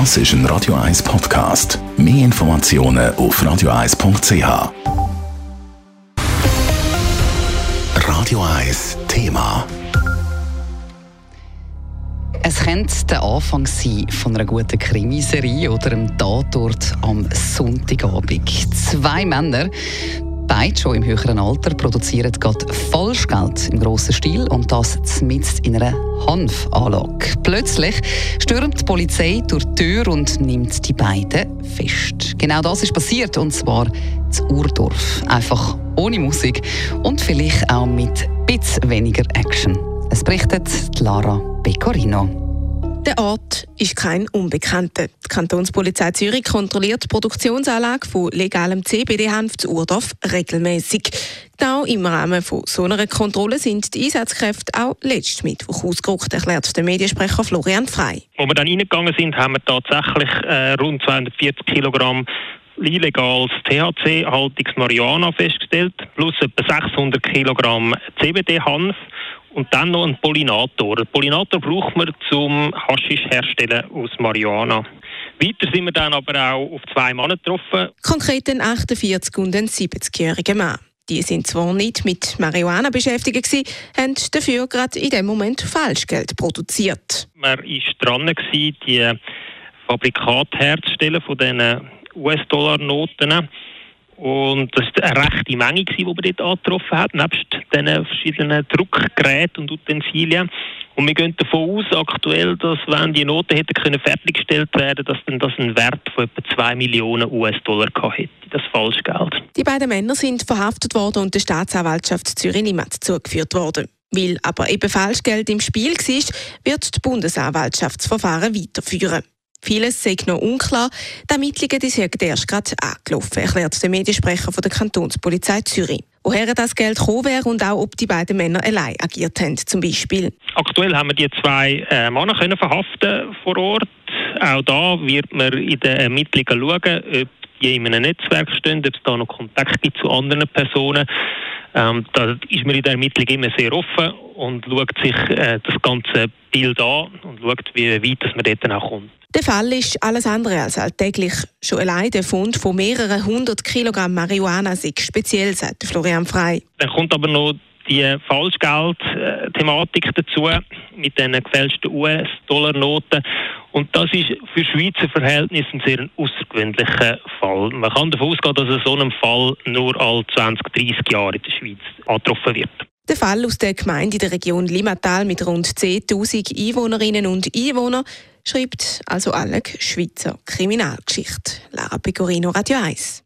Das ist ein Radio 1 Podcast. Mehr Informationen auf radio1.ch. Radio 1 Thema. Es könnte der Anfang sein von einer guten Krimiserie oder einem Tatort am Sonntagabend. Zwei Männer beide schon im höheren Alter produzieren gerade Falschgeld im grossen Stil und das mitten in einer Hanfanlage. Plötzlich stürmt die Polizei durch die Tür und nimmt die beiden fest. Genau das ist passiert und zwar zu Urdorf. Einfach ohne Musik und vielleicht auch mit ein weniger Action. Es berichtet Lara Pecorino. Der Ort ist kein Unbekannter. Die Kantonspolizei Zürich kontrolliert die Produktionsanlage von legalem CBD-Hanf zu Urdorf regelmäßig. Genau im Rahmen von so einer Kontrolle sind die Einsatzkräfte auch letzten Mittwoch ausgerückt, erklärt der Mediensprecher Florian Frei. Wo wir dann reingegangen sind, haben wir tatsächlich äh, rund 240 Kilogramm illegales THC-haltiges Marihuana festgestellt, plus etwa 600 Kilogramm CBD-Hanf und dann noch ein Pollinator. Ein Pollinator braucht man zum Haschisch herstellen aus Marihuana. Weiter sind wir dann aber auch auf zwei Männer getroffen. Konkret ein 48- und ein 70-jähriger Mann. Die sind zwar nicht mit Marihuana beschäftigt gewesen, haben dafür gerade in dem Moment Falschgeld produziert. Man war dran, die Fabrikate herzustellen von diesen US-Dollar-Noten. Und das war eine rechte Menge, die wir dort angetroffen haben, nebst diesen verschiedenen Druckgeräten und Utensilien. Und wir gehen davon aus, aktuell, dass wenn die Noten hätten können fertiggestellt werden, dass dann das einen Wert von etwa 2 Millionen US-Dollar hätte, das Falschgeld. Die beiden Männer sind verhaftet worden und der Staatsanwaltschaft Zürich-Limmat zugeführt worden. Weil aber eben Falschgeld im Spiel war, wird die Bundesanwaltschaftsverfahren weiterführen. Vieles sei noch unklar. Die Ermittlungen die sind erst gerade angelaufen, erklärt der Mediensprecher von der Kantonspolizei Zürich. Woher das Geld gekommen wäre und auch, ob die beiden Männer allein agiert haben, zum Beispiel. Aktuell haben wir die zwei äh, Männer können verhaften vor Ort. Auch da wird man in den Ermittlungen schauen, ob die in einem Netzwerk stehen, ob es da noch Kontakt gibt zu anderen Personen. Ähm, da ist man in der Ermittlung immer sehr offen und schaut sich äh, das ganze Bild an und schaut, wie weit dass man dort auch kommt. Der Fall ist alles andere als alltäglich. Schon allein der Fund von mehreren hundert Kilogramm Marihuana ist speziell, sagt Florian Frei. Dann kommt aber noch die Falschgeld-Thematik dazu mit den gefälschten US-Dollar-Noten. Und das ist für Schweizer Verhältnisse ein sehr außergewöhnlicher Fall. Man kann davon ausgehen, dass so ein Fall nur alle 20, 30 Jahre in der Schweiz angetroffen wird. Der Fall aus der Gemeinde in der Region Limatal mit rund 10.000 Einwohnerinnen und Einwohnern schreibt also alle Schweizer Kriminalgeschichte. Lara Pecorino, Radio 1.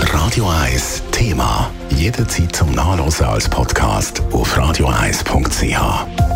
Radio 1 Thema. Jederzeit zum Nachlesen als Podcast auf radio1.ch.